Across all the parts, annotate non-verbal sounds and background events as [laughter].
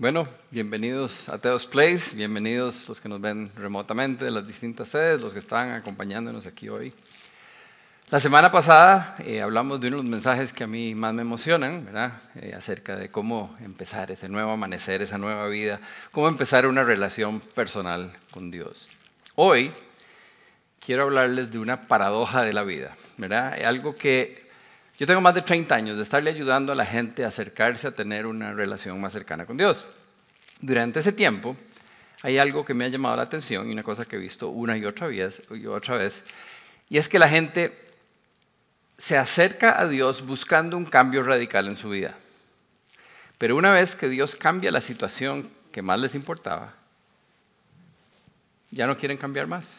Bueno, bienvenidos a Teos Place, bienvenidos los que nos ven remotamente de las distintas sedes, los que están acompañándonos aquí hoy. La semana pasada eh, hablamos de uno de los mensajes que a mí más me emocionan, ¿verdad? Eh, acerca de cómo empezar ese nuevo amanecer, esa nueva vida, cómo empezar una relación personal con Dios. Hoy quiero hablarles de una paradoja de la vida, ¿verdad? Algo que yo tengo más de 30 años de estarle ayudando a la gente a acercarse a tener una relación más cercana con Dios. Durante ese tiempo hay algo que me ha llamado la atención y una cosa que he visto una y otra vez, y otra vez, y es que la gente se acerca a Dios buscando un cambio radical en su vida. Pero una vez que Dios cambia la situación que más les importaba, ya no quieren cambiar más.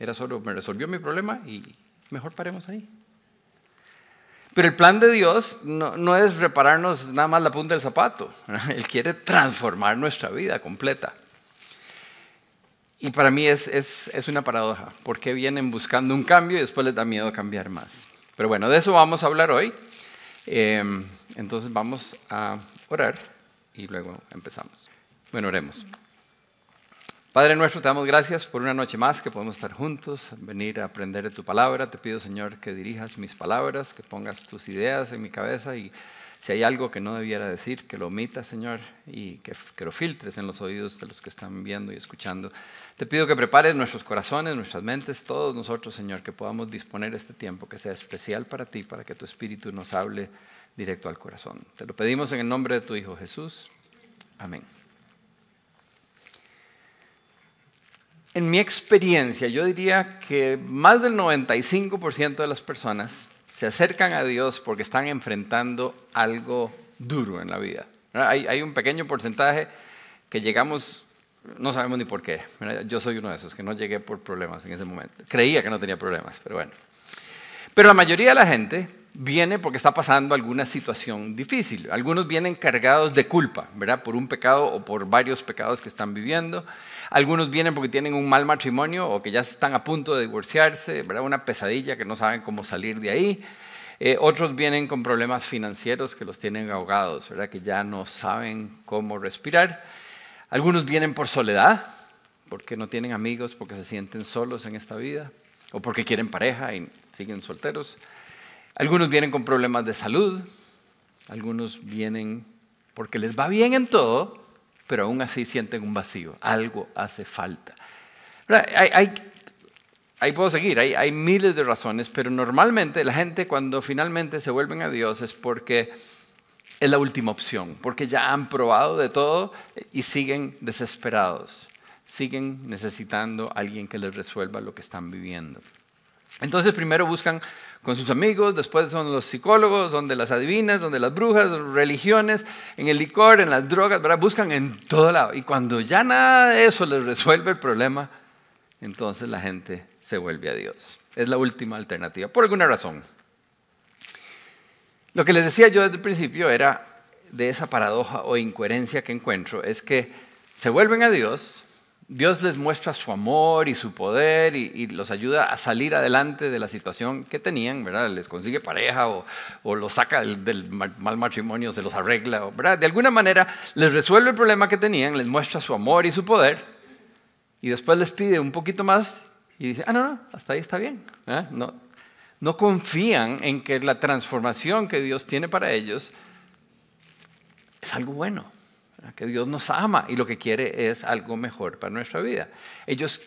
Era solo, me resolvió mi problema y mejor paremos ahí. Pero el plan de Dios no, es repararnos nada más la punta del zapato. [laughs] Él quiere transformar nuestra vida completa. Y para mí es, es, una paradoja. porque vienen buscando un cambio y después les da miedo cambiar más? Pero bueno, de eso vamos a hablar hoy. Em, entonces vamos a orar y luego empezamos. Bueno, oremos. Padre nuestro, te damos gracias por una noche más que podemos estar juntos, venir a aprender de tu palabra. Te pido, Señor, que dirijas mis palabras, que pongas tus ideas en mi cabeza y si hay algo que no debiera decir, que lo omitas, Señor, y que, que, lo filtres en los oídos de los que están viendo y escuchando. Te pido que prepares nuestros corazones, nuestras mentes, todos nosotros, Señor, que podamos disponer este tiempo que sea especial para ti, para que tu Espíritu nos hable directo al corazón. Te lo pedimos en el nombre de tu Hijo Jesús. Amén. En mi experiencia, yo diría que más del 95% de las personas se acercan a Dios porque están enfrentando algo duro en la vida. Hay, un pequeño porcentaje que llegamos, no sabemos ni por qué. Yo soy uno de esos, que no llegué por problemas en ese momento. Creía que no tenía problemas, pero bueno. Pero la mayoría de la gente viene porque está pasando alguna situación difícil. Algunos vienen cargados de culpa, ¿verdad? Por un pecado o por varios pecados que están viviendo. Algunos vienen porque tienen un mal matrimonio o que ya están a punto de divorciarse, ¿verdad? una pesadilla que no saben cómo salir de ahí. Eh, otros vienen con problemas financieros que los tienen ahogados, ¿verdad? que ya no saben cómo respirar. Algunos vienen por soledad, porque no tienen amigos, porque se sienten solos en esta vida, o porque quieren pareja y siguen solteros. Algunos vienen con problemas de salud, algunos vienen porque les va bien en todo, pero aún así sienten un vacío, algo hace falta. ahí puedo seguir, hay, hay miles de razones, pero normalmente la gente cuando finalmente se vuelven a Dios es porque es la última opción, porque ya han probado de todo y siguen desesperados, siguen necesitando a alguien que les resuelva lo que están viviendo. Entonces primero buscan con sus amigos, después son los psicólogos, donde las adivinas, donde las brujas, religiones, en el licor, en las drogas, ¿verdad? buscan en todo lado. Y cuando ya nada de eso les resuelve el problema, entonces la gente se vuelve a Dios. Es la última alternativa, por alguna razón. Lo que les decía yo desde el principio era de esa paradoja o incoherencia que encuentro, es que se vuelven a Dios, Dios les muestra su amor y su poder y, los ayuda a salir adelante de la situación que tenían, ¿verdad? Les consigue pareja o, los saca del, mal matrimonio, se los arregla, ¿verdad? De alguna manera les resuelve el problema que tenían, les muestra su amor y su poder y después les pide un poquito más y dice, ah, no, no, hasta ahí está bien. No, no confían en que la transformación que Dios tiene para ellos es algo bueno que Dios nos ama y lo que quiere es algo mejor para nuestra vida. Ellos,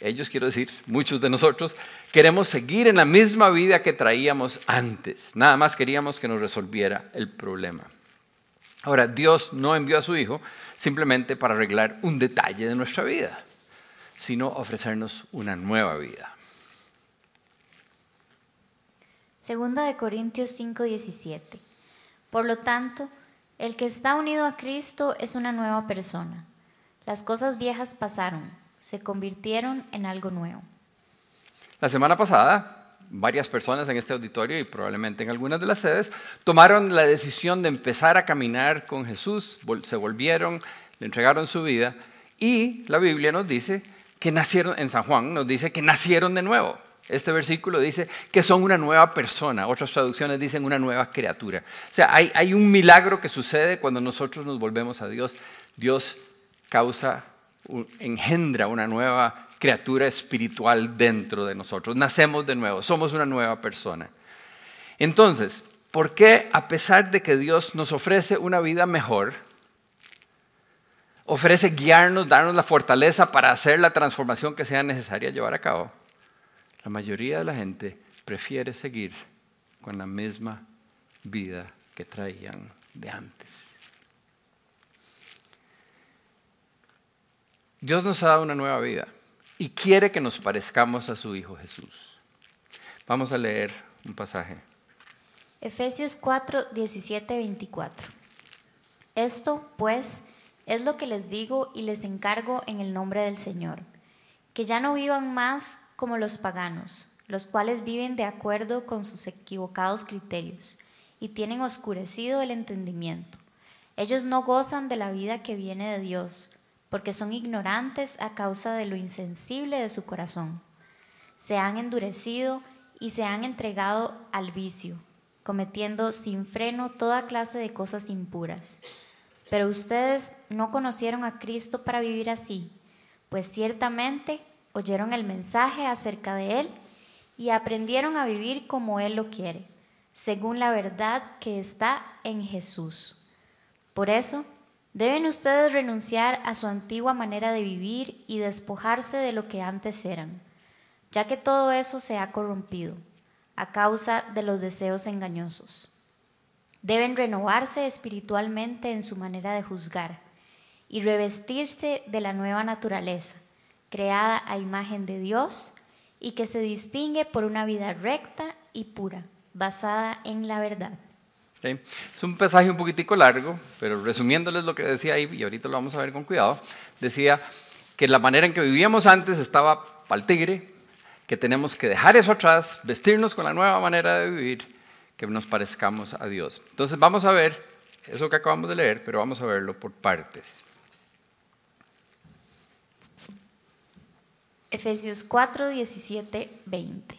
ellos quiero decir, muchos de nosotros, queremos seguir en la misma vida que traíamos antes. Nada más queríamos que nos resolviera el problema. Ahora, Dios no envió a su Hijo simplemente para arreglar un detalle de nuestra vida, sino ofrecernos una nueva vida. Segunda de Corintios 5:17. Por lo tanto, el que está unido a Cristo es una nueva persona. Las cosas viejas pasaron, se convirtieron en algo nuevo. La semana pasada, varias personas en este auditorio y probablemente en algunas de las sedes tomaron la decisión de empezar a caminar con Jesús, se volvieron, le entregaron su vida y la Biblia nos dice que nacieron, en San Juan nos dice que nacieron de nuevo. Este versículo dice que son una nueva persona, otras traducciones dicen una nueva criatura. O sea, hay, hay un milagro que sucede cuando nosotros nos volvemos a Dios. Dios causa, engendra una nueva criatura espiritual dentro de nosotros. Nacemos de nuevo, somos una nueva persona. Entonces, ¿por qué a pesar de que Dios nos ofrece una vida mejor, ofrece guiarnos, darnos la fortaleza para hacer la transformación que sea necesaria llevar a cabo? La mayoría de la gente prefiere seguir con la misma vida que traían de antes. Dios nos ha dado una nueva vida y quiere que nos parezcamos a su Hijo Jesús. Vamos a leer un pasaje. Efesios 4, 17, 24. Esto, pues, es lo que les digo y les encargo en el nombre del Señor, que ya no vivan más como los paganos, los cuales viven de acuerdo con sus equivocados criterios y tienen oscurecido el entendimiento. Ellos no gozan de la vida que viene de Dios, porque son ignorantes a causa de lo insensible de su corazón. Se han endurecido y se han entregado al vicio, cometiendo sin freno toda clase de cosas impuras. Pero ustedes no conocieron a Cristo para vivir así, pues ciertamente oyeron el mensaje acerca de Él y aprendieron a vivir como Él lo quiere, según la verdad que está en Jesús. Por eso, deben ustedes renunciar a su antigua manera de vivir y despojarse de lo que antes eran, ya que todo eso se ha corrompido a causa de los deseos engañosos. Deben renovarse espiritualmente en su manera de juzgar y revestirse de la nueva naturaleza creada a imagen de Dios y que se distingue por una vida recta y pura, basada en la verdad. Es un pasaje un poquitico largo, pero resumiéndoles lo que decía ahí, y ahorita lo vamos a ver con cuidado, decía que la manera en que vivíamos antes estaba pal tigre, que tenemos que dejar eso atrás, vestirnos con la nueva manera de vivir, que nos parezcamos a Dios. Entonces vamos a ver eso que acabamos de leer, pero vamos a verlo por partes. Efesios 4, 17, 20.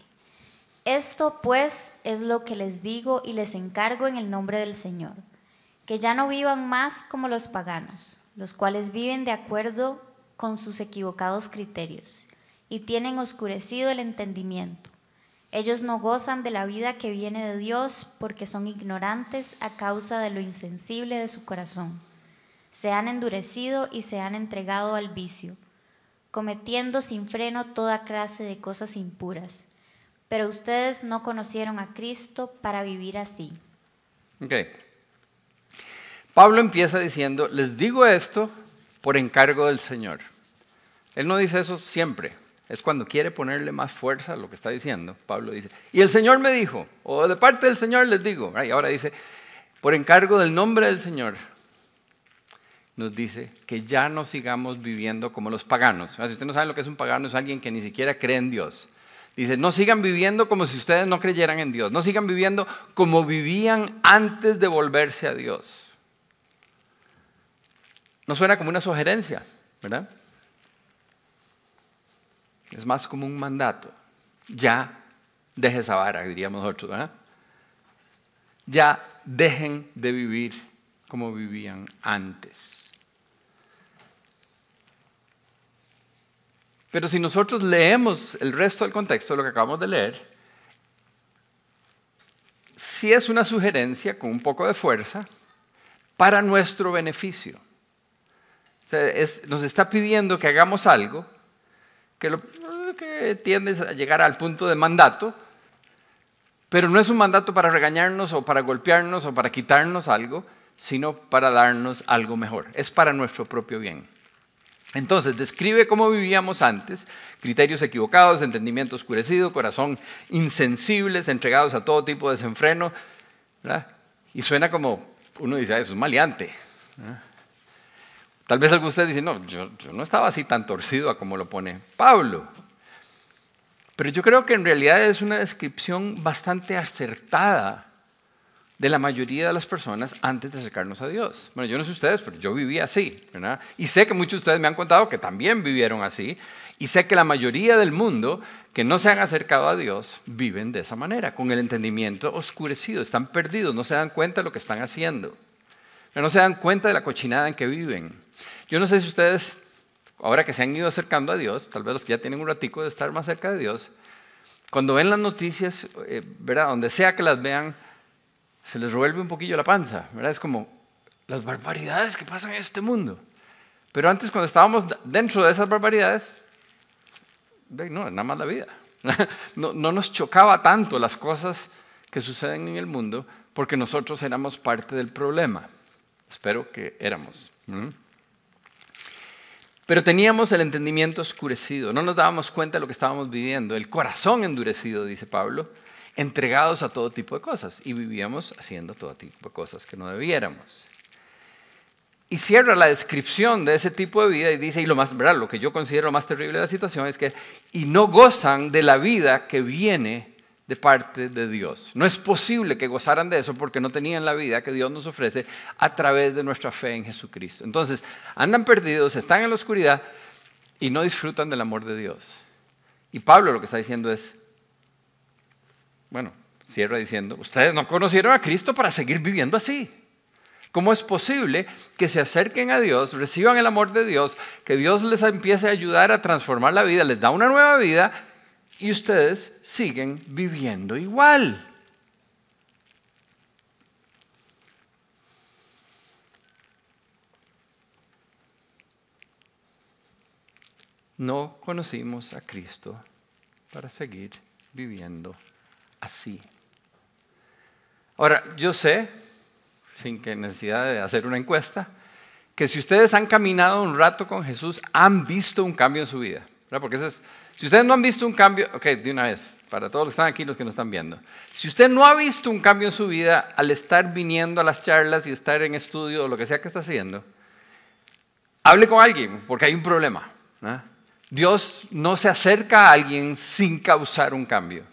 Esto pues es lo que les digo y les encargo en el nombre del Señor, que ya no vivan más como los paganos, los cuales viven de acuerdo con sus equivocados criterios y tienen oscurecido el entendimiento. Ellos no gozan de la vida que viene de Dios porque son ignorantes a causa de lo insensible de su corazón. Se han endurecido y se han entregado al vicio cometiendo sin freno toda clase de cosas impuras. Pero ustedes no conocieron a Cristo para vivir así. Ok. Pablo empieza diciendo, les digo esto por encargo del Señor. Él no dice eso siempre, es cuando quiere ponerle más fuerza a lo que está diciendo. Pablo dice, y el Señor me dijo, o de parte del Señor les digo, y ahora dice, por encargo del nombre del Señor, nos dice que ya no sigamos viviendo como los paganos. Si usted no sabe lo que es un pagano, es alguien que ni siquiera cree en Dios. Dice, no sigan viviendo como si ustedes no creyeran en Dios. No sigan viviendo como vivían antes de volverse a Dios. No suena como una sugerencia, ¿verdad? Es más como un mandato. Ya deje esa vara, diríamos nosotros, ¿verdad? Ya dejen de vivir como vivían antes. Pero si nosotros leemos el resto del contexto lo que acabamos de leer, sí es una sugerencia con un poco de fuerza para nuestro beneficio. nos está pidiendo que hagamos algo que, que tiende a llegar al punto de mandato, pero no es un mandato para regañarnos o para golpearnos o para quitarnos algo, sino para darnos algo mejor. Es para nuestro propio bien. Entonces, describe cómo vivíamos antes, criterios equivocados, entendimiento oscurecido, corazón insensibles, entregados a todo tipo de desenfreno. Y suena como, uno dice, ah, eso es maleante. Tal vez alguno de ustedes dice, no, yo, no estaba así tan torcido a como lo pone Pablo. Pero yo creo que en realidad es una descripción bastante acertada de la mayoría de las personas antes de acercarnos a Dios. Bueno, yo no sé ustedes, pero yo vivía así, ¿verdad? Y sé que muchos de ustedes me han contado que también vivieron así. Y sé que la mayoría del mundo que no se han acercado a Dios viven de esa manera, con el entendimiento oscurecido, están perdidos, no se dan cuenta de lo que están haciendo, no se dan cuenta de la cochinada en que viven. Yo no sé si ustedes, ahora que se han ido acercando a Dios, tal vez los que ya tienen un ratico de estar más cerca de Dios, cuando ven las noticias, eh, ¿verdad? donde sea que las vean, se les revuelve un poquillo la panza, ¿verdad? Es como las barbaridades que pasan en este mundo. Pero antes, cuando estábamos dentro de esas barbaridades, no, nada más la vida. [laughs] No, no, nos chocaba tanto las cosas que suceden en el mundo porque nosotros éramos parte del problema. Espero que éramos. Pero teníamos el entendimiento oscurecido, no nos dábamos cuenta de lo que estábamos viviendo, el corazón endurecido, dice Pablo, entregados a todo tipo de cosas y vivíamos haciendo todo tipo de cosas que no debiéramos. Y cierra la descripción de ese tipo de vida y dice, y lo más, ¿verdad? Lo que yo considero más terrible de la situación es que, y no gozan de la vida que viene de parte de Dios. No es posible que gozaran de eso porque no tenían la vida que Dios nos ofrece a través de nuestra fe en Jesucristo. Entonces, andan perdidos, están en la oscuridad y no disfrutan del amor de Dios. Y Pablo lo que está diciendo es, bueno, cierra diciendo, ustedes no conocieron a Cristo para seguir viviendo así. ¿Cómo es posible que se acerquen a Dios, reciban el amor de Dios, que Dios les empiece a ayudar a transformar la vida, les da una nueva vida y ustedes siguen viviendo igual? No conocimos a Cristo para seguir viviendo así. Ahora, yo sé sin que necesidad de hacer una encuesta, que si ustedes han caminado un rato con Jesús, han visto un cambio en su vida. Porque si ustedes no han visto un cambio, ok, de una vez, para todos los que están aquí, los que nos están viendo. Si usted no ha visto un cambio en su vida al estar viniendo a las charlas y estar en estudio o lo que sea que está haciendo, hable con alguien, porque hay un problema. Dios no se acerca a alguien sin causar un cambio.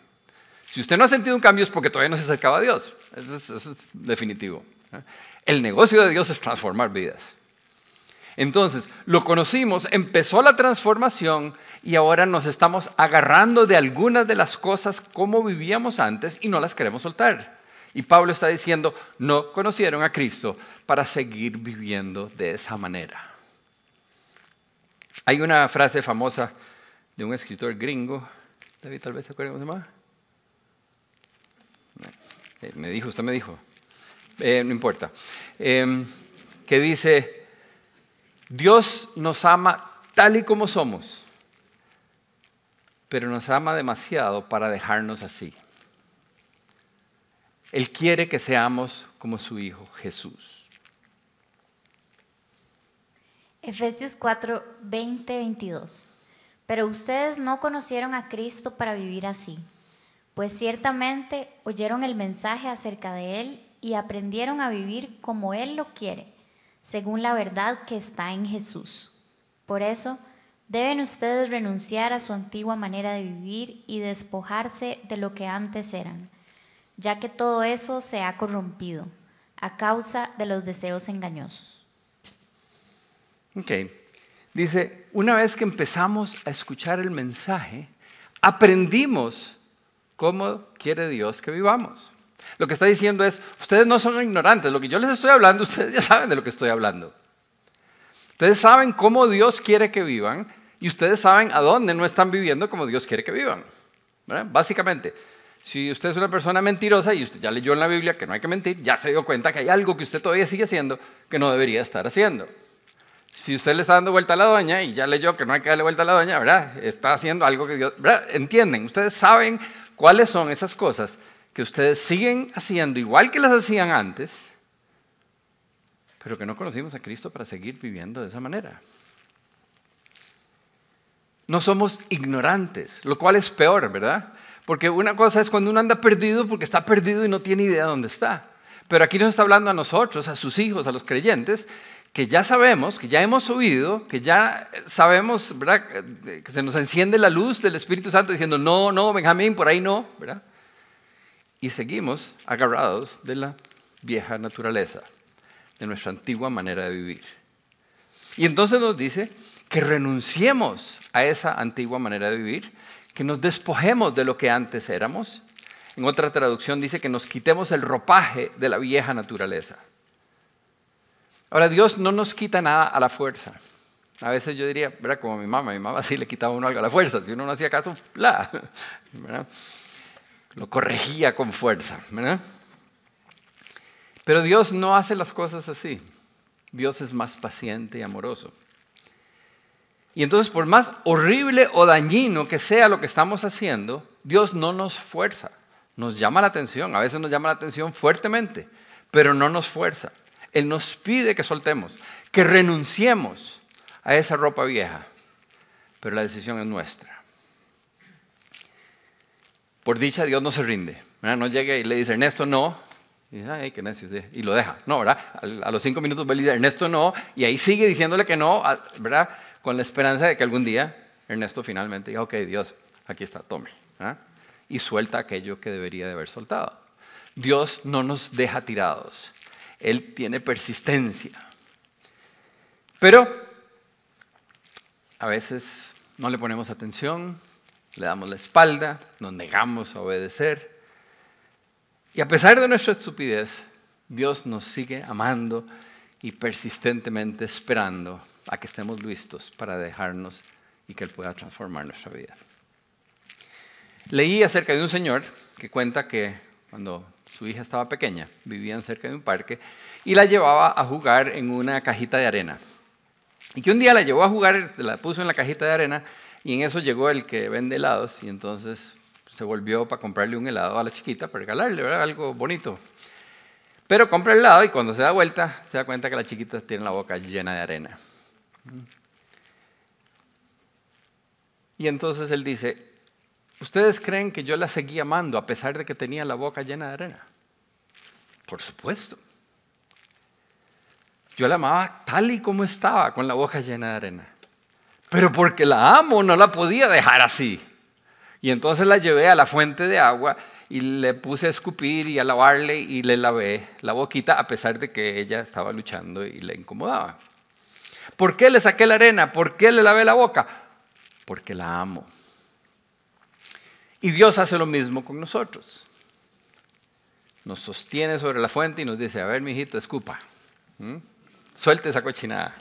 Si usted no ha sentido un cambio es porque todavía no se acercaba a Dios. eso es definitivo. El negocio de Dios es transformar vidas. Entonces, lo conocimos, empezó la transformación y ahora nos estamos agarrando de algunas de las cosas como vivíamos antes y no las queremos soltar. Y Pablo está diciendo, no conocieron a Cristo para seguir viviendo de esa manera. Hay una frase famosa de un escritor gringo, David tal vez se acuerda cómo se llama. Eh, me dijo, usted me dijo, eh, no importa, em, que dice, Dios nos ama tal y como somos, pero nos ama demasiado para dejarnos así. Él quiere que seamos como su Hijo Jesús. Efesios 4, 20, 22. Pero ustedes no conocieron a Cristo para vivir así, pues ciertamente oyeron el mensaje acerca de Él y aprendieron a vivir como Él lo quiere, según la verdad que está en Jesús. Por eso, deben ustedes renunciar a su antigua manera de vivir y despojarse de lo que antes eran, ya que todo eso se ha corrompido a causa de los deseos engañosos. Ok. Dice, una vez que empezamos a escuchar el mensaje, aprendimos cómo quiere Dios que vivamos. Lo que está diciendo es, ustedes no son ignorantes, lo que yo les estoy hablando, [laughs] ustedes ya saben de lo que estoy hablando. Ustedes saben cómo Dios quiere que vivan y ustedes saben a dónde no están viviendo como Dios quiere que vivan. Básicamente, si usted es una persona mentirosa y usted ya leyó en la Biblia que no hay que mentir, ya se dio cuenta que hay algo que usted todavía sigue haciendo que no debería estar haciendo. Si usted le está dando vuelta a la doña y ya leyó que no hay que darle vuelta a la doña, ¿verdad? Está haciendo algo que Dios... ¿verdad? Entienden, ustedes saben cuáles son esas cosas que ustedes siguen haciendo igual que las hacían antes, pero que no conocimos a Cristo para seguir viviendo de esa manera. No somos ignorantes, lo cual es peor, ¿verdad? Porque una cosa es cuando uno anda perdido porque está perdido y no tiene idea de dónde está. Pero aquí nos está hablando a nosotros, a sus hijos, a los creyentes, que ya sabemos, que ya hemos oído, que ya sabemos, ¿verdad? Que se nos enciende la luz del Espíritu Santo diciendo, no, no, Benjamín, por ahí no, ¿verdad? y seguimos agarrados de la vieja naturaleza, de nuestra antigua manera de vivir. Y entonces nos dice que renunciemos a esa antigua manera de vivir, que nos despojemos de lo que antes éramos. En otra traducción dice que nos quitemos el ropaje de la vieja naturaleza. Ahora, Dios no nos quita nada a la fuerza. A veces yo diría, ¿verdad? Como mi mamá, mi mamá sí le quitaba uno algo a la fuerza, si uno no hacía caso, [laughs] lo corregía con fuerza. ¿verdad? Pero Dios no hace las cosas así. Dios es más paciente y amoroso. Y entonces, por más horrible o dañino que sea lo que estamos haciendo, Dios no nos fuerza, nos llama la atención, a veces nos llama la atención fuertemente, pero no nos fuerza. Él nos pide que soltemos, que renunciemos a esa ropa vieja, pero la decisión es nuestra. Por dicha, Dios no se rinde. No llega y le dice, Ernesto, no. Y dice, ay, qué necio, y lo deja. No, ¿verdad? A los cinco minutos va a decir, Ernesto, no. Y ahí sigue diciéndole que no, ¿verdad? Con la esperanza de que algún día Ernesto finalmente diga, ok, Dios, aquí está, tome. Y suelta aquello que debería de haber soltado. Dios no nos deja tirados. Él tiene persistencia. Pero a veces no le ponemos atención, le damos la espalda, nos negamos a obedecer. Y a pesar de nuestra estupidez, Dios nos sigue amando y persistentemente esperando a que estemos listos para dejarnos y que Él pueda transformar nuestra vida. Leí acerca de un señor que cuenta que cuando su hija estaba pequeña, vivían cerca de un parque, y la llevaba a jugar en una cajita de arena. Y que un día la llevó a jugar, la puso en la cajita de arena, y en eso llegó el que vende helados, y entonces se volvió para comprarle un helado a la chiquita, para regalarle, ¿verdad? Algo bonito. Pero compra el helado y cuando se da vuelta, se da cuenta que la chiquita tiene la boca llena de arena. Y entonces él dice, ¿Ustedes creen que yo la seguí amando a pesar de que tenía la boca llena de arena? Por supuesto. Yo la amaba tal y como estaba, con la boca llena de arena. Pero porque la amo, no la podía dejar así. Y entonces la llevé a la fuente de agua y le puse a escupir y a lavarle y le lavé la boquita a pesar de que ella estaba luchando y le incomodaba. ¿Por qué le saqué la arena? ¿Por qué le lavé la boca? Porque la amo. Y Dios hace lo mismo con nosotros. Nos sostiene sobre la fuente y nos dice, a ver, mijito, escupa. Suelte esa cochinada.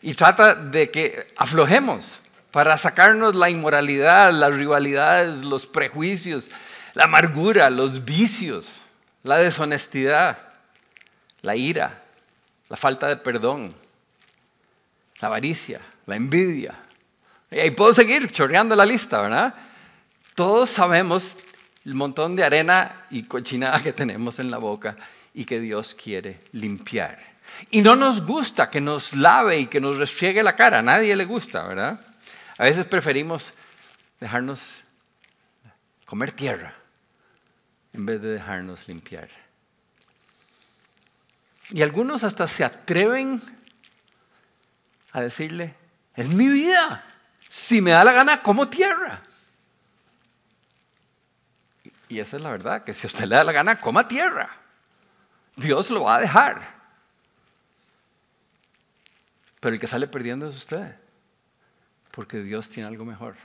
Y trata de que aflojemos para sacarnos la inmoralidad, las rivalidades, los prejuicios, la amargura, los vicios, la deshonestidad, la ira, la falta de perdón, la avaricia, la envidia, y puedo seguir chorreando la lista, ¿verdad? Todos sabemos el montón de arena y cochinada que tenemos en la boca y que Dios quiere limpiar. Y no nos gusta que nos lave y que nos restriegue la cara, a nadie le gusta, ¿verdad? A veces preferimos dejarnos comer tierra en vez de dejarnos limpiar. Y algunos hasta se atreven a decirle, es mi vida, si me da la gana, como tierra. Y esa es la verdad, que si a usted le da la gana, coma tierra. Dios lo va a dejar. Pero el que sale perdiendo es usted. Porque Dios tiene algo mejor.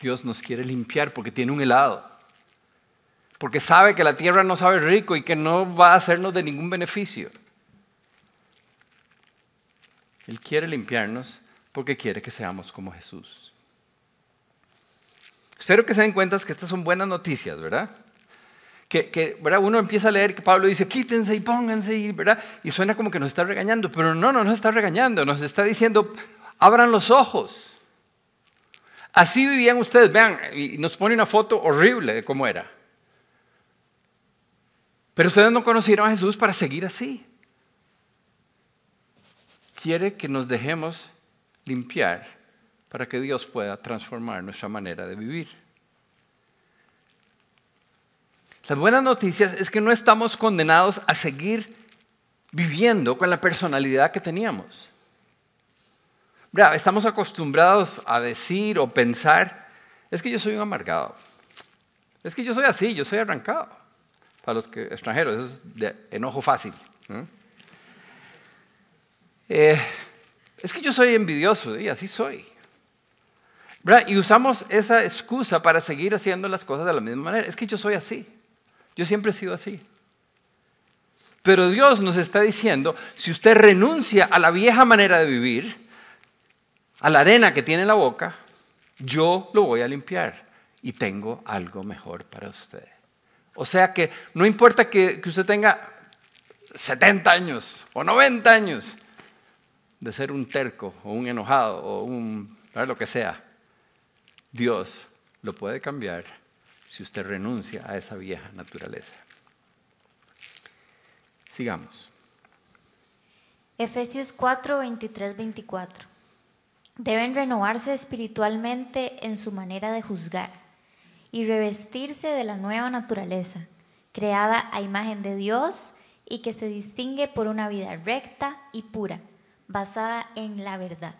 Dios nos quiere limpiar porque tiene un helado. Porque sabe que la tierra no sabe rico y que no va a hacernos de ningún beneficio. Él quiere limpiarnos porque quiere que seamos como Jesús. Espero que se den cuenta que estas son buenas noticias, ¿verdad? Que, ¿verdad? uno empieza a leer que Pablo dice, quítense y pónganse, ¿verdad? Y suena como que nos está regañando, pero no, no nos está regañando, nos está diciendo, abran los ojos. Así vivían ustedes, vean, y nos pone una foto horrible de cómo era. Pero ustedes no conocieron a Jesús para seguir así. Quiere que nos dejemos limpiar para que Dios pueda transformar nuestra manera de vivir. Las buenas noticias es que no estamos condenados a seguir viviendo con la personalidad que teníamos. Estamos acostumbrados a decir o pensar, es que yo soy un amargado, es que yo soy así, yo soy arrancado. para los que, extranjeros, eso es de enojo fácil. Eh, es que yo soy envidioso, y así soy. Y usamos esa excusa para seguir haciendo las cosas de la misma manera. Es que yo soy así. Yo siempre he sido así. Pero Dios nos está diciendo, si usted renuncia a la vieja manera de vivir, a la arena que tiene en la boca, yo lo voy a limpiar y tengo algo mejor para usted. O sea que no importa que, usted tenga 70 años o 90 años de ser un terco o un enojado o un lo que sea, Dios lo puede cambiar si usted renuncia a esa vieja naturaleza. Sigamos. Efesios 4, 23, 24. Deben renovarse espiritualmente en su manera de juzgar y revestirse de la nueva naturaleza, creada a imagen de Dios y que se distingue por una vida recta y pura, basada en la verdad.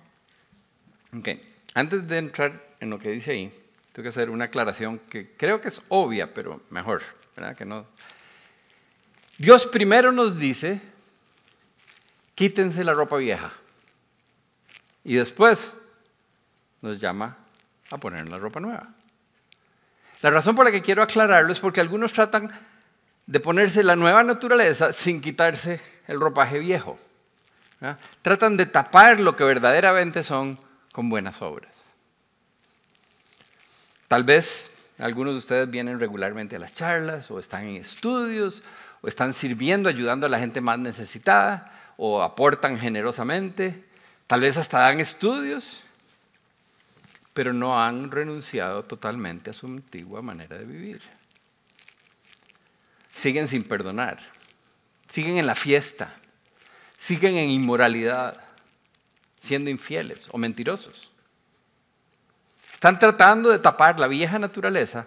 Ok, antes de entrar en lo que dice ahí, tengo que hacer una aclaración que creo que es obvia, pero mejor, ¿verdad? Que no. Dios primero nos dice, quítense la ropa vieja. Y después nos llama a poner la ropa nueva. La razón por la que quiero aclararlo es porque algunos tratan de ponerse la nueva naturaleza sin quitarse el ropaje viejo. Tratan de tapar lo que verdaderamente son con buenas obras. Tal vez algunos de ustedes vienen regularmente a las charlas o están en estudios o están sirviendo, ayudando a la gente más necesitada o aportan generosamente. Tal vez hasta dan estudios pero no han renunciado totalmente a su antigua manera de vivir. Siguen sin perdonar, siguen en la fiesta, siguen en inmoralidad, siendo infieles o mentirosos. Están tratando de tapar la vieja naturaleza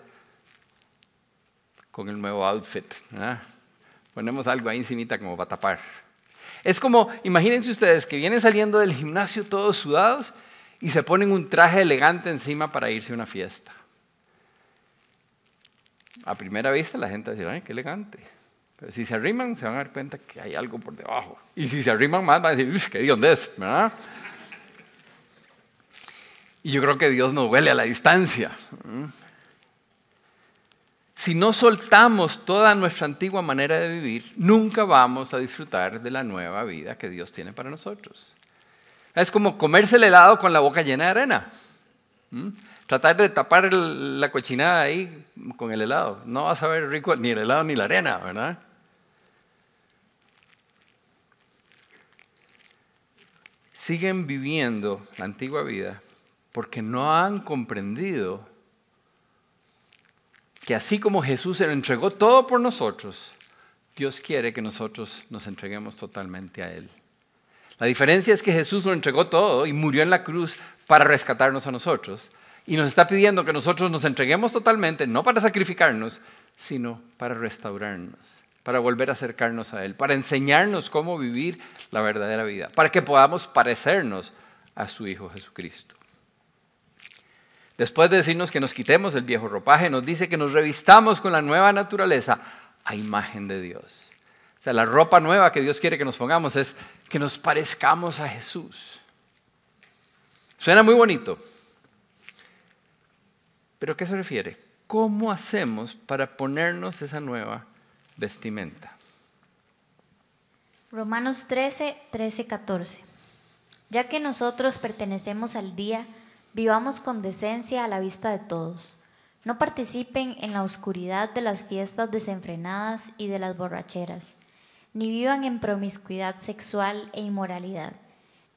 con el nuevo outfit. Ponemos algo ahí encimita como para tapar. Es como, imagínense ustedes que vienen saliendo del gimnasio todos sudados y se ponen un traje elegante encima para irse a una fiesta. A primera vista la gente va ay, qué elegante. Si se arriman, se van a dar cuenta que hay algo por debajo. Y si se arriman más, van a decir, qué Dios es, ¿verdad? Y yo creo que Dios nos huele a la distancia. Si no soltamos toda nuestra antigua manera de vivir, nunca vamos a disfrutar de la nueva vida que Dios tiene para nosotros. Es como comerse el helado con la boca llena de arena. Tratar de tapar la cochinada ahí con el helado. No vas a ver rico ni el helado ni la arena, ¿verdad? Siguen viviendo la antigua vida porque no han comprendido que así como Jesús se lo entregó todo por nosotros, Dios quiere que nosotros nos entreguemos totalmente a Él. La diferencia es que Jesús lo entregó todo y murió en la cruz para rescatarnos a nosotros. Y nos está pidiendo que nosotros nos entreguemos totalmente, no para sacrificarnos, sino para restaurarnos, para volver a acercarnos a Él, para enseñarnos cómo vivir la verdadera vida, para que podamos parecernos a su Hijo Jesucristo. Después de decirnos que nos quitemos el viejo ropaje, nos dice que nos revistamos con la nueva naturaleza a imagen de Dios. O sea, la ropa nueva que Dios quiere que nos pongamos es que nos parezcamos a Jesús. Suena muy bonito. Pero ¿qué se refiere? ¿Cómo hacemos para ponernos esa nueva vestimenta? Romanos 13, 13, 14. Ya que nosotros pertenecemos al día, vivamos con decencia a la vista de todos. No participen en la oscuridad de las fiestas desenfrenadas y de las borracheras ni vivan en promiscuidad sexual e inmoralidad,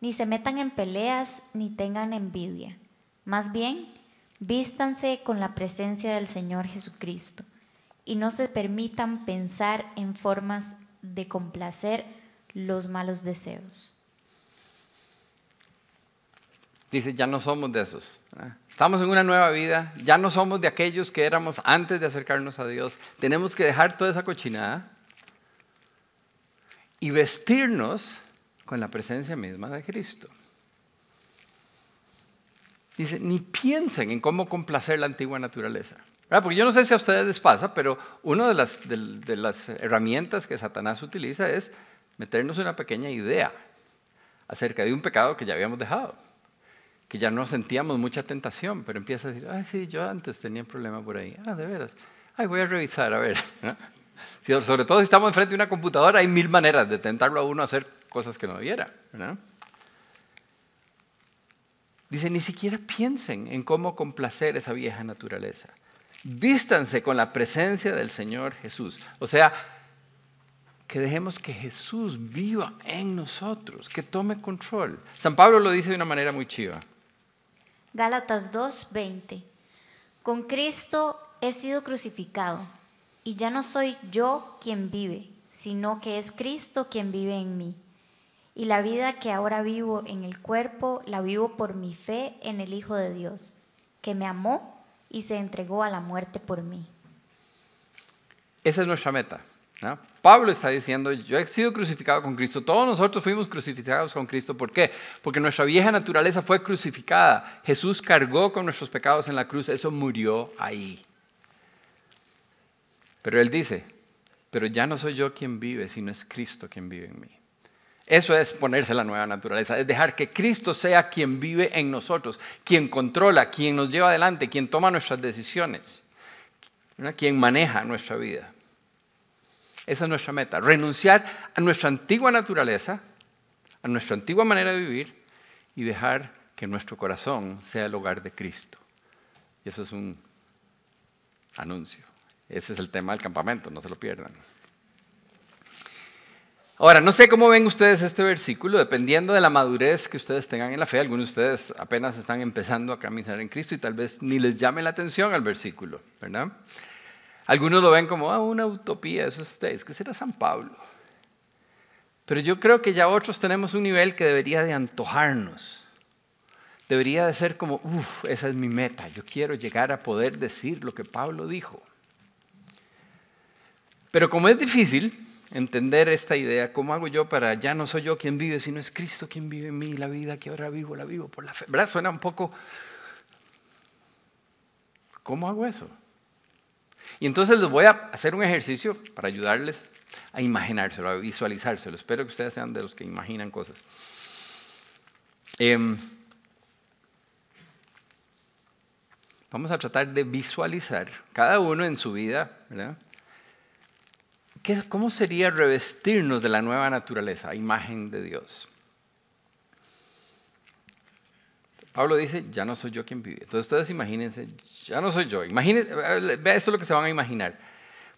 ni se metan en peleas, ni tengan envidia. Más bien, vístanse con la presencia del Señor Jesucristo y no se permitan pensar en formas de complacer los malos deseos. Dice, ya no somos de esos. Estamos en una nueva vida, ya no somos de aquellos que éramos antes de acercarnos a Dios. Tenemos que dejar toda esa cochinada y vestirnos con la presencia misma de Cristo. Dice, ni piensen en cómo complacer la antigua naturaleza. Porque yo no sé si a ustedes les pasa, pero una de las, de las herramientas que Satanás utiliza es meternos una pequeña idea acerca de un pecado que ya habíamos dejado, que ya no sentíamos mucha tentación, pero empieza a decir, ay, sí, yo antes tenía un problema por ahí, ah, de veras, ay, voy a revisar, a ver. [laughs] Sobre todo si estamos enfrente de una computadora, hay mil maneras de tentarlo a uno a hacer cosas que no debiera. Dice, ni siquiera piensen en cómo complacer esa vieja naturaleza. Vístanse con la presencia del Señor Jesús. O sea, que dejemos que Jesús viva en nosotros, que tome control. San Pablo lo dice de una manera muy chiva. Gálatas 2:20. Con Cristo he sido crucificado, y ya no soy yo quien vive, sino que es Cristo quien vive en mí. Y la vida que ahora vivo en el cuerpo, la vivo por mi fe en el Hijo de Dios, que me amó y se entregó a la muerte por mí. Esa es nuestra meta. Pablo está diciendo, yo he sido crucificado con Cristo, todos nosotros fuimos crucificados con Cristo. ¿Por qué? Porque nuestra vieja naturaleza fue crucificada. Jesús cargó con nuestros pecados en la cruz, eso murió ahí. Pero él dice, pero ya no soy yo quien vive, sino es Cristo quien vive en mí. Eso es ponerse la nueva naturaleza, es dejar que Cristo sea quien vive en nosotros, quien controla, quien nos lleva adelante, quien toma nuestras decisiones, quien maneja nuestra vida. Esa es nuestra meta, renunciar a nuestra antigua naturaleza, a nuestra antigua manera de vivir y dejar que nuestro corazón sea el hogar de Cristo. Y eso es un anuncio. Ese es el tema del campamento, no se lo pierdan. Ahora, no sé cómo ven ustedes este versículo, dependiendo de la madurez que ustedes tengan en la fe. Algunos de ustedes apenas están empezando a caminar en Cristo y tal vez ni les llame la atención al versículo, ¿verdad? Algunos lo ven como ah, una utopía, eso es, es que será San Pablo. Pero yo creo que ya otros tenemos un nivel que debería de antojarnos. Debería de ser como, uff, esa es mi meta. Yo quiero llegar a poder decir lo que Pablo dijo. Pero como es difícil entender esta idea, ¿cómo hago yo para ya no soy yo quien vive, sino es Cristo quien vive en mí? La vida que ahora vivo, la vivo por la fe. ¿Verdad? Suena un poco... ¿Cómo hago eso? Y entonces les voy a hacer un ejercicio para ayudarles a imaginárselo, a visualizárselo. Espero que ustedes sean de los que imaginan cosas. Em, vamos a tratar de visualizar cada uno en su vida, ¿verdad? ¿Cómo sería revestirnos de la nueva naturaleza, imagen de Dios? Pablo dice, ya no soy yo quien vive. Entonces ustedes imagínense, ya no soy yo. Imagínense, vea esto es lo que se van a imaginar.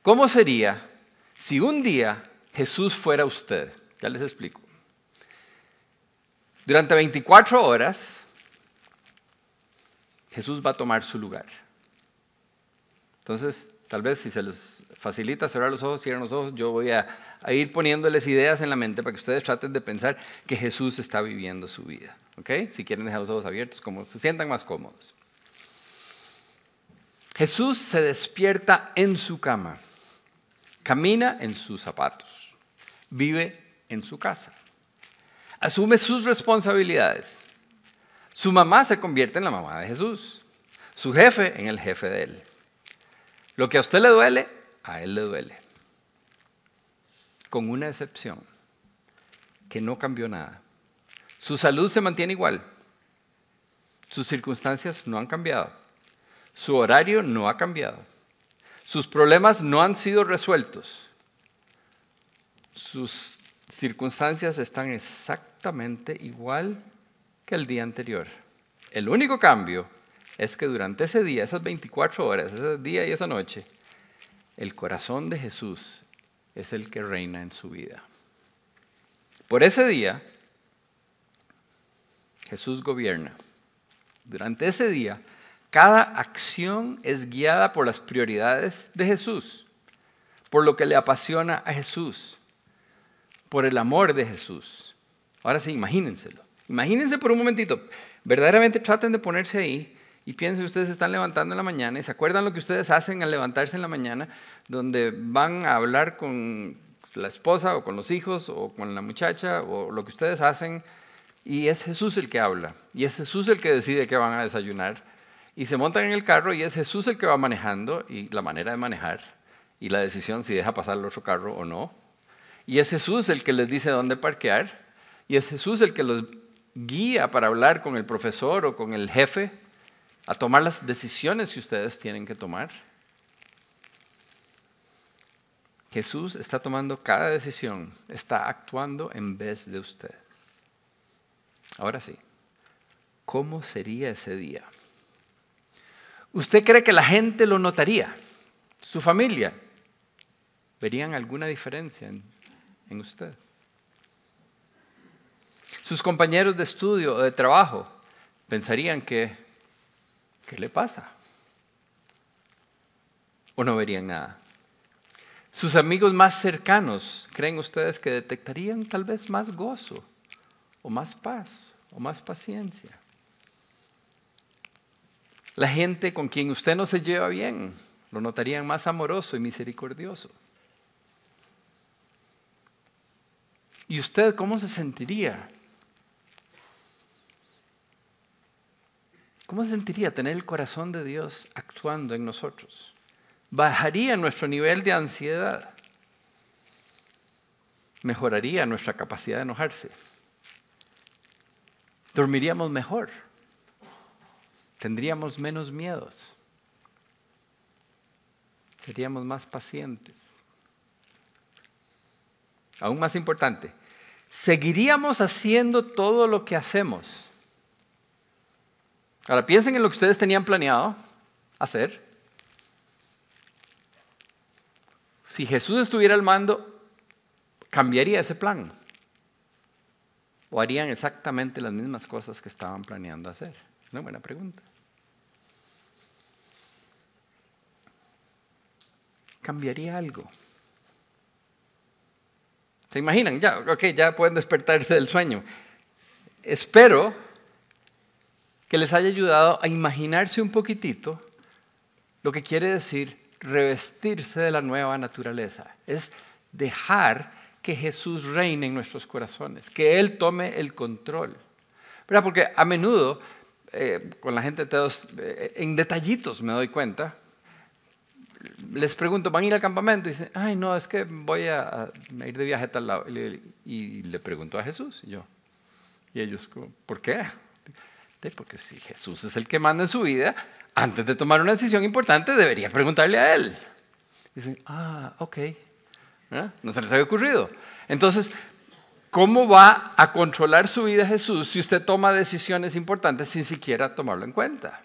¿Cómo sería si un día Jesús fuera usted? Ya les explico. Durante 24 horas, Jesús va a tomar su lugar. Entonces, tal vez si se les facilita cerrar los ojos, cierran los ojos, yo voy a, ir poniéndoles ideas en la mente para que ustedes traten de pensar que Jesús está viviendo su vida. Si quieren dejar los ojos abiertos, como se sientan más cómodos. Jesús se despierta en su cama, camina en sus zapatos, vive en su casa, asume sus responsabilidades. Su mamá se convierte en la mamá de Jesús, su jefe en el jefe de él. Lo que a usted le duele, a él le duele. Con una excepción, que no cambió nada. Su salud se mantiene igual. Sus circunstancias no han cambiado. Su horario no ha cambiado. Sus problemas no han sido resueltos. Sus circunstancias están exactamente igual que el día anterior. El único cambio es que durante ese día, esas 24 horas, ese día y esa noche, el corazón de Jesús es el que reina en su vida. Por ese día, Jesús gobierna. Durante ese día, cada acción es guiada por las prioridades de Jesús, por lo que le apasiona a Jesús, por el amor de Jesús. Ahora sí, imagínenselo. Imagínense por un momentito. Verdaderamente traten de ponerse ahí y piensen, ustedes se están levantando en la mañana y se acuerdan lo que ustedes hacen al levantarse en la mañana, donde van a hablar con la esposa o con los hijos o con la muchacha o lo que ustedes hacen y es Jesús el que habla. Y es Jesús el que decide qué van a desayunar. y se montan en el carro y es Jesús el que va manejando y la manera de manejar y la decisión si deja pasar el otro carro o no. Y es Jesús el que les dice dónde parquear y es Jesús el que los guía para hablar con el profesor o con el jefe a tomar las decisiones que ustedes tienen que tomar. Jesús está tomando cada decisión, está actuando en vez de usted. Ahora sí, ¿cómo sería ese día? ¿Usted cree que la gente lo notaría? ¿Su familia? ¿Verían alguna diferencia en, en usted? sus compañeros de estudio o de trabajo pensarían que, ¿qué le pasa? ¿O no verían nada? Sus amigos más cercanos, ¿creen ustedes que detectarían tal vez más gozo o más paz o más paciencia? La gente con quien usted no se lleva bien, lo notarían más amoroso y misericordioso. ¿Y usted cómo se sentiría ¿Cómo se sentiría tener el corazón de Dios actuando en nosotros? Bajaría nuestro nivel de ansiedad. Mejoraría nuestra capacidad de enojarse. Dormiríamos mejor. Tendríamos menos miedos. Seríamos más pacientes. Aún más importante, seguiríamos haciendo todo lo que hacemos Ahora piensen en lo que ustedes tenían planeado hacer. Si Jesús estuviera al mando, ¿cambiaría ese plan? ¿O harían exactamente las mismas cosas que estaban planeando hacer? Una buena pregunta. ¿Cambiaría algo? ¿Se imaginan? Ya, ok, ya pueden despertarse del sueño. Espero que les haya ayudado a imaginarse un poquitito lo que quiere decir revestirse de la nueva naturaleza. Es dejar que Jesús reine en nuestros corazones, que Él tome el control. ¿Verdad? Porque a menudo, eh, con la gente todos, eh, en detallitos me doy cuenta, les pregunto, ¿van a ir al campamento? Y dicen, ay, no, es que voy a, ir de viaje a tal lado. Y y le pregunto a Jesús, y yo. Y ellos, ¿por qué? Porque si Jesús es el que manda en su vida, antes de tomar una decisión importante debería preguntarle a Él. Dicen, ah, ok. No se les había ocurrido. Entonces, ¿cómo va a controlar su vida Jesús si usted toma decisiones importantes sin siquiera tomarlo en cuenta?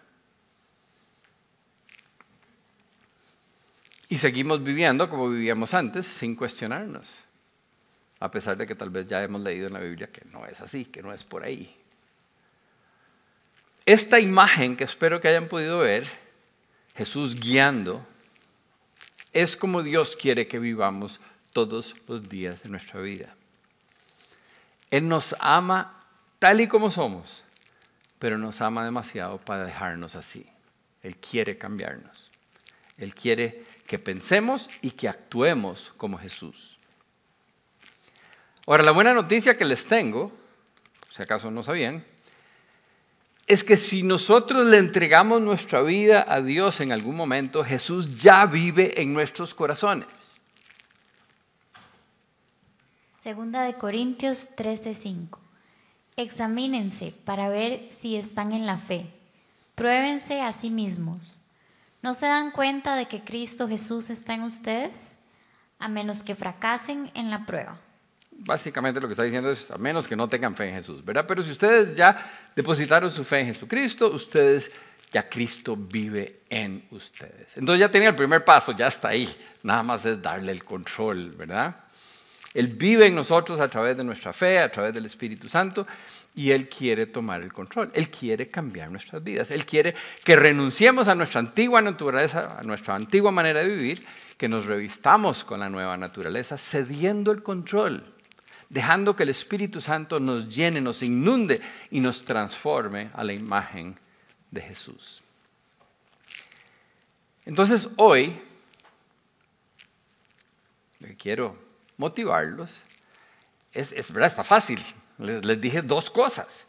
Y seguimos viviendo como vivíamos antes, sin cuestionarnos. A pesar de que tal vez ya hemos leído en la Biblia que no es así, que no es por ahí. Esta imagen que espero que hayan podido ver, Jesús guiando, es como Dios quiere que vivamos todos los días de nuestra vida. Él nos ama tal y como somos, pero nos ama demasiado para dejarnos así. Él quiere cambiarnos. Él quiere que pensemos y que actuemos como Jesús. Ahora, la buena noticia que les tengo, si acaso no sabían, es que si nosotros le entregamos nuestra vida a Dios en algún momento, Jesús ya vive en nuestros corazones. Segunda de Corintios 13:5. Examínense para ver si están en la fe. Pruébense a sí mismos. ¿No se dan cuenta de que Cristo Jesús está en ustedes? A menos que fracasen en la prueba básicamente lo que está diciendo es, a menos que no tengan fe en Jesús, ¿verdad? Pero si ustedes ya depositaron su fe en Jesucristo, ustedes, ya Cristo vive en ustedes. Entonces ya tienen el primer paso, ya está ahí, nada más es darle el control, ¿verdad? Él vive en nosotros a través de nuestra fe, a través del Espíritu Santo, y Él quiere tomar el control. Él quiere cambiar nuestras vidas. Él quiere que renunciemos a nuestra antigua naturaleza, a nuestra antigua manera de vivir, que nos revistamos con la nueva naturaleza, cediendo el control dejando que el Espíritu Santo nos llene, nos inunde y nos transforme a la imagen de Jesús. Entonces hoy, quiero motivarlos, es, verdad, está fácil. Les, dije dos cosas.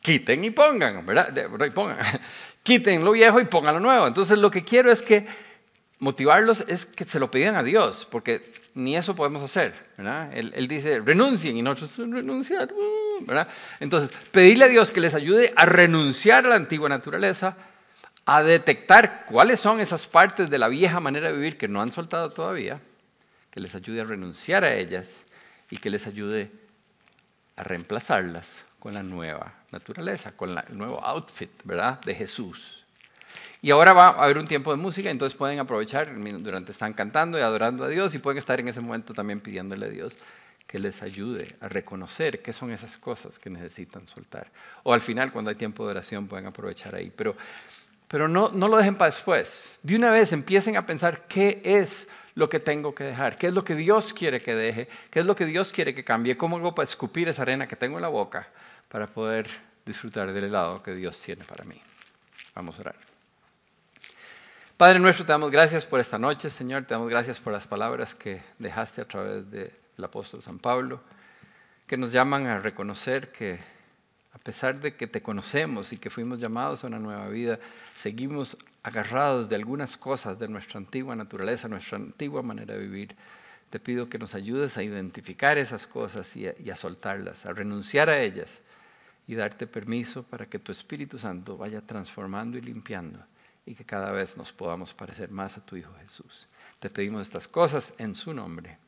quiten y pongan, ¿verdad? [laughs] Quiten lo viejo y pongan lo nuevo. Entonces lo que quiero es que motivarlos es que se lo pidan a Dios, porque ni eso podemos hacer, ¿verdad? Él, dice, renuncien y nosotros renunciar, uh", ¿verdad? Entonces, pedirle a Dios que les ayude a renunciar a la antigua naturaleza, a detectar cuáles son esas partes de la vieja manera de vivir que no han soltado todavía, que les ayude a renunciar a ellas y que les ayude a reemplazarlas con la nueva naturaleza, con el nuevo outfit, ¿verdad? De Jesús. Y ahora va a haber un tiempo de música, entonces pueden aprovechar durante están cantando y adorando a Dios y pueden estar en ese momento también pidiéndole a Dios que les ayude a reconocer qué son esas cosas que necesitan soltar. O al final, cuando hay tiempo de oración, pueden aprovechar ahí. Pero, pero no, no lo dejen para después. De una vez empiecen a pensar qué es lo que tengo que dejar, qué es lo que Dios quiere que deje, qué es lo que Dios quiere que cambie, cómo hago para escupir esa arena que tengo en la boca para poder disfrutar del helado que Dios tiene para mí. Vamos a orar. Padre nuestro, te damos gracias por esta noche, Señor. Te damos gracias por las palabras que dejaste a través del apóstol San Pablo, que nos llaman a reconocer que a pesar de que te conocemos y que fuimos llamados a una nueva vida, seguimos agarrados de algunas cosas de nuestra antigua naturaleza, nuestra antigua manera de vivir. Te pido que nos ayudes a identificar esas cosas y a, soltarlas, a renunciar a ellas y darte permiso para que tu Espíritu Santo vaya transformando y limpiando y que cada vez nos podamos parecer más a tu Hijo Jesús. Te pedimos estas cosas en su nombre.